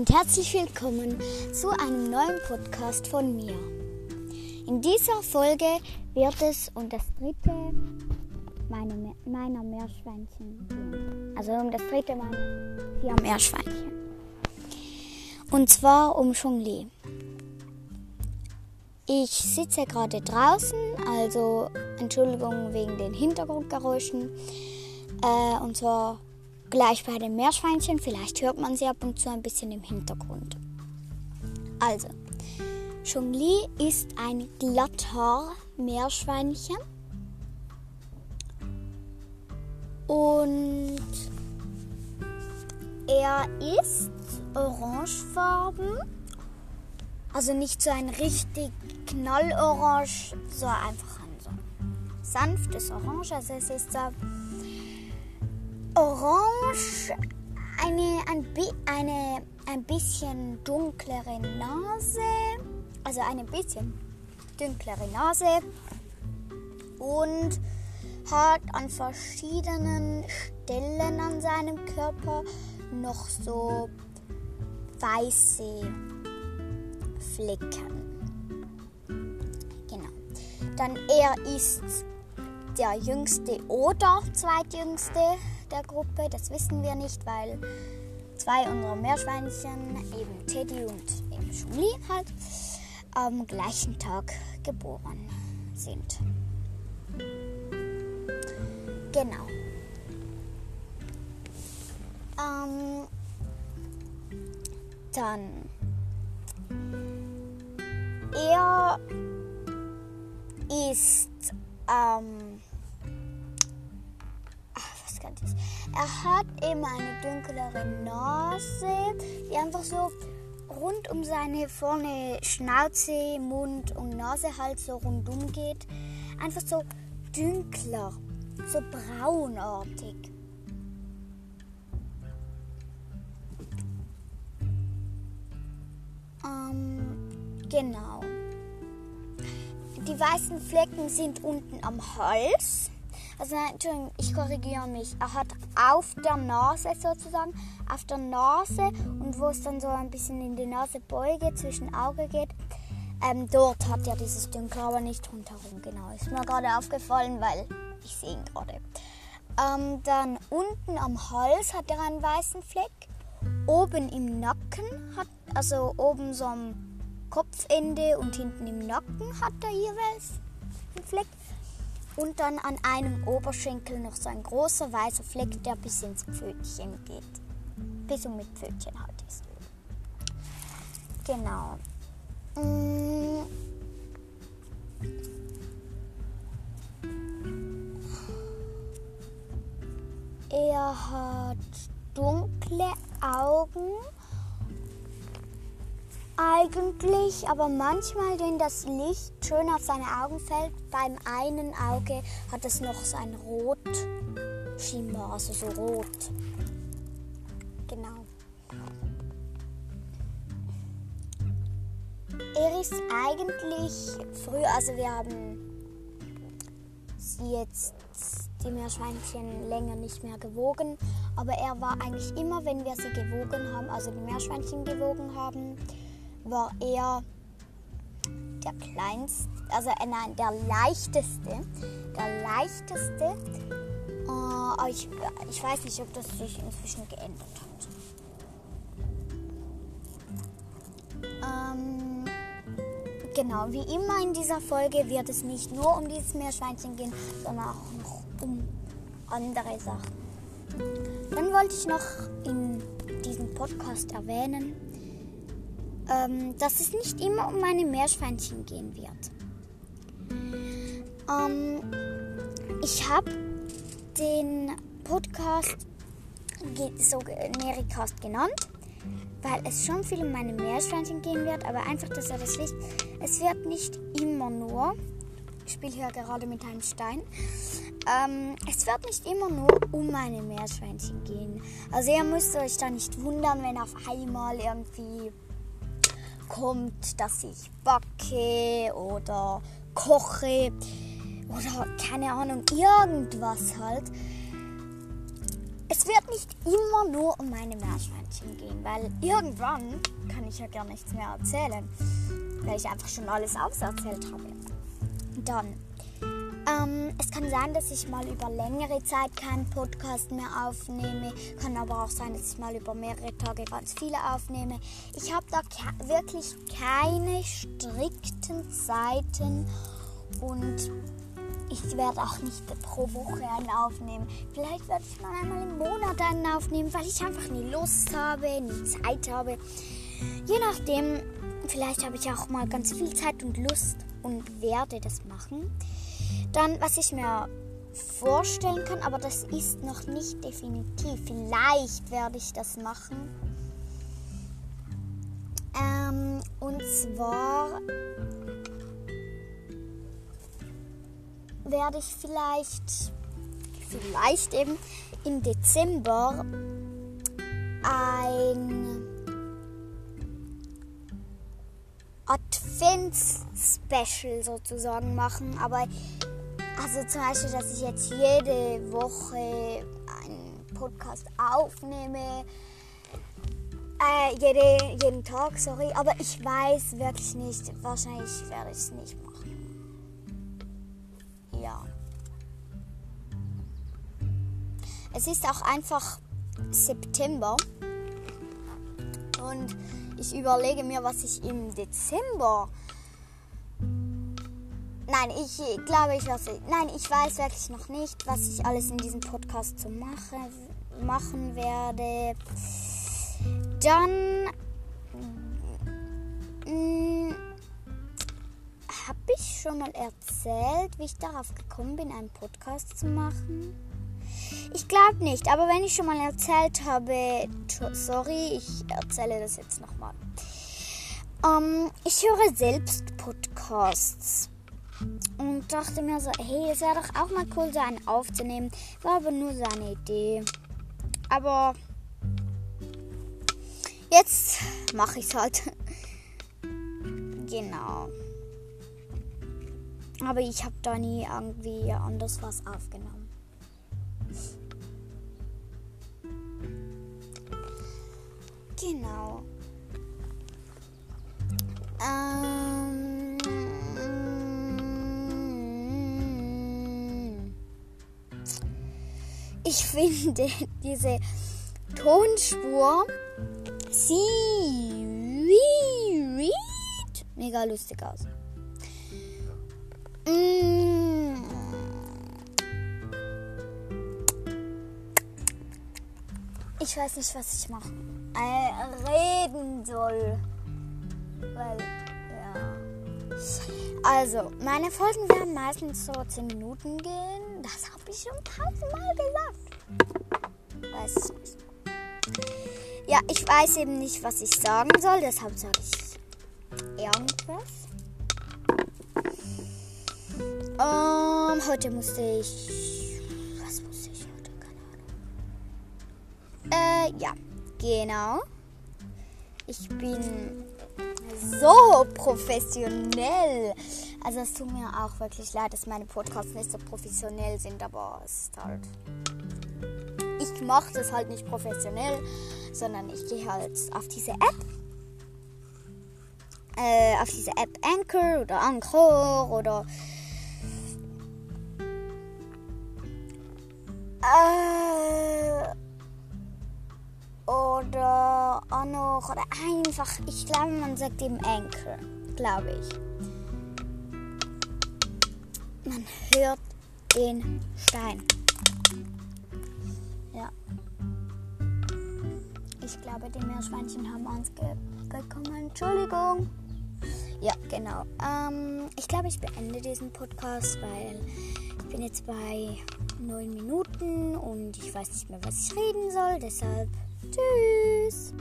und herzlich willkommen zu einem neuen Podcast von mir. In dieser Folge wird es um das dritte meine, meiner Meerschweinchen gehen. Also um das dritte meiner vier Meerschweinchen. Und zwar um Chongli. Ich sitze gerade draußen, also Entschuldigung wegen den Hintergrundgeräuschen. Äh, und zwar gleich bei den Meerschweinchen. Vielleicht hört man sie ab und zu ein bisschen im Hintergrund. Also, Chongli ist ein Glatthaar-Meerschweinchen. Und er ist orangefarben. Also nicht so ein richtig knallorange, so einfach ein so sanftes Orange. Also es ist so orange, eine, ein, eine ein bisschen dunklere Nase, also eine bisschen dunklere Nase und hat an verschiedenen Stellen an seinem Körper noch so weiße Flecken. Genau. Dann er ist der jüngste oder zweitjüngste der Gruppe. Das wissen wir nicht, weil zwei unserer Meerschweinchen, eben Teddy und eben Chumli halt, am gleichen Tag geboren sind. Genau. Ähm, dann er ist ähm, Er hat eben eine dunklere Nase, die einfach so rund um seine vorne Schnauze, Mund und Nase halt so rundum geht. Einfach so dünkler, so braunartig. Ähm, genau. Die weißen Flecken sind unten am Hals. Also nein, Entschuldigung, ich korrigiere mich. Er hat auf der Nase sozusagen, auf der Nase und wo es dann so ein bisschen in die Nasebeuge zwischen Auge geht, ähm, dort hat er dieses Dunkel, aber nicht rundherum. Genau, ist mir gerade aufgefallen, weil ich sehe ihn gerade. Ähm, dann unten am Hals hat er einen weißen Fleck. Oben im Nacken hat, also oben so am Kopfende und hinten im Nacken hat er jeweils einen Fleck und dann an einem Oberschenkel noch so ein großer weißer Fleck, der bis ins Pfötchen geht. Bis und mit Pfötchen halt ist. Genau. Mm. Er hat dunkle Augen eigentlich, aber manchmal, wenn das Licht schön auf seine Augen fällt, beim einen Auge hat es noch so ein Rotschimmer, also so rot. Genau. Er ist eigentlich früh, also wir haben sie jetzt, die Meerschweinchen, länger nicht mehr gewogen, aber er war eigentlich immer, wenn wir sie gewogen haben, also die Meerschweinchen gewogen haben, war er der kleinste, also äh, nein, der leichteste. Der leichteste. Äh, ich, ich weiß nicht, ob das sich inzwischen geändert hat. Ähm, genau, wie immer in dieser Folge wird es nicht nur um dieses Meerschweinchen gehen, sondern auch noch um andere Sachen. Dann wollte ich noch in diesem Podcast erwähnen, ähm, dass es nicht immer um meine Meerschweinchen gehen wird. Ähm, ich habe den Podcast so Nericast genannt, weil es schon viel um meine Meerschweinchen gehen wird, aber einfach, dass ihr das wisst, es wird nicht immer nur, ich spiele hier gerade mit einem Stein, ähm, es wird nicht immer nur um meine Meerschweinchen gehen. Also ihr müsst euch da nicht wundern, wenn auf einmal irgendwie kommt, dass ich backe oder koche oder keine Ahnung, irgendwas halt. Es wird nicht immer nur um meine Meerschweinchen gehen, weil irgendwann kann ich ja gar nichts mehr erzählen, weil ich einfach schon alles auserzählt habe. Dann, ähm, es kann sein, dass ich mal über längere Zeit keinen Podcast mehr aufnehme, kann aber auch sein, dass ich mal über mehrere Tage ganz viele aufnehme. Ich habe da ke wirklich keine strikten Zeiten und ich werde auch nicht pro Woche einen aufnehmen. Vielleicht werde ich mal einmal im Monat einen aufnehmen, weil ich einfach nie Lust habe, nie Zeit habe. Je nachdem, vielleicht habe ich auch mal ganz viel Zeit und Lust und werde das machen. Dann, was ich mir vorstellen kann, aber das ist noch nicht definitiv. Vielleicht werde ich das machen. Ähm, und zwar werde ich vielleicht, vielleicht eben im Dezember ein Advents-Special sozusagen machen. Aber also zum Beispiel, dass ich jetzt jede Woche einen Podcast aufnehme. Äh, jede, jeden Tag, sorry. Aber ich weiß wirklich nicht. Wahrscheinlich werde ich es nicht machen. Ja. Es ist auch einfach September. Und ich überlege mir, was ich im Dezember. Nein, ich glaube, ich weiß. Nein, ich weiß wirklich noch nicht, was ich alles in diesem Podcast zu mache, machen werde. Dann. Mh, habe ich schon mal erzählt, wie ich darauf gekommen bin, einen Podcast zu machen? Ich glaube nicht, aber wenn ich schon mal erzählt habe, sorry, ich erzähle das jetzt nochmal. Ähm, ich höre selbst Podcasts und dachte mir so, hey, es wäre doch auch mal cool, so einen aufzunehmen. War aber nur so eine Idee. Aber jetzt mache ich es halt. genau. Aber ich habe da nie irgendwie anders was aufgenommen. Genau. Ähm, ich finde diese Tonspur sieht mega lustig aus. Mm. Ich weiß nicht, was ich machen äh, reden soll. Weil, ja. Also, meine Folgen werden meistens so 10 Minuten gehen. Das habe ich schon tausendmal gesagt. Weiß ich nicht. Ja, ich weiß eben nicht, was ich sagen soll, deshalb sage ich irgendwas. Um, heute musste ich. Was musste ich heute? Keine Ahnung. Äh, ja, genau. Ich bin so professionell. Also es tut mir auch wirklich leid, dass meine Podcasts nicht so professionell sind, aber es ist halt. Ich mache das halt nicht professionell, sondern ich gehe halt auf diese App. Äh, auf diese App Anchor oder Anchor oder Äh, auch noch, oder einfach, ich glaube, man sagt eben Anchor, glaube ich. Man hört den Stein. Ja. Ich glaube, die Meerschweinchen haben uns ge gekommen. Entschuldigung. Ja, genau. Ähm, ich glaube, ich beende diesen Podcast, weil ich bin jetzt bei neun Minuten und ich weiß nicht mehr, was ich reden soll. Deshalb tschüss.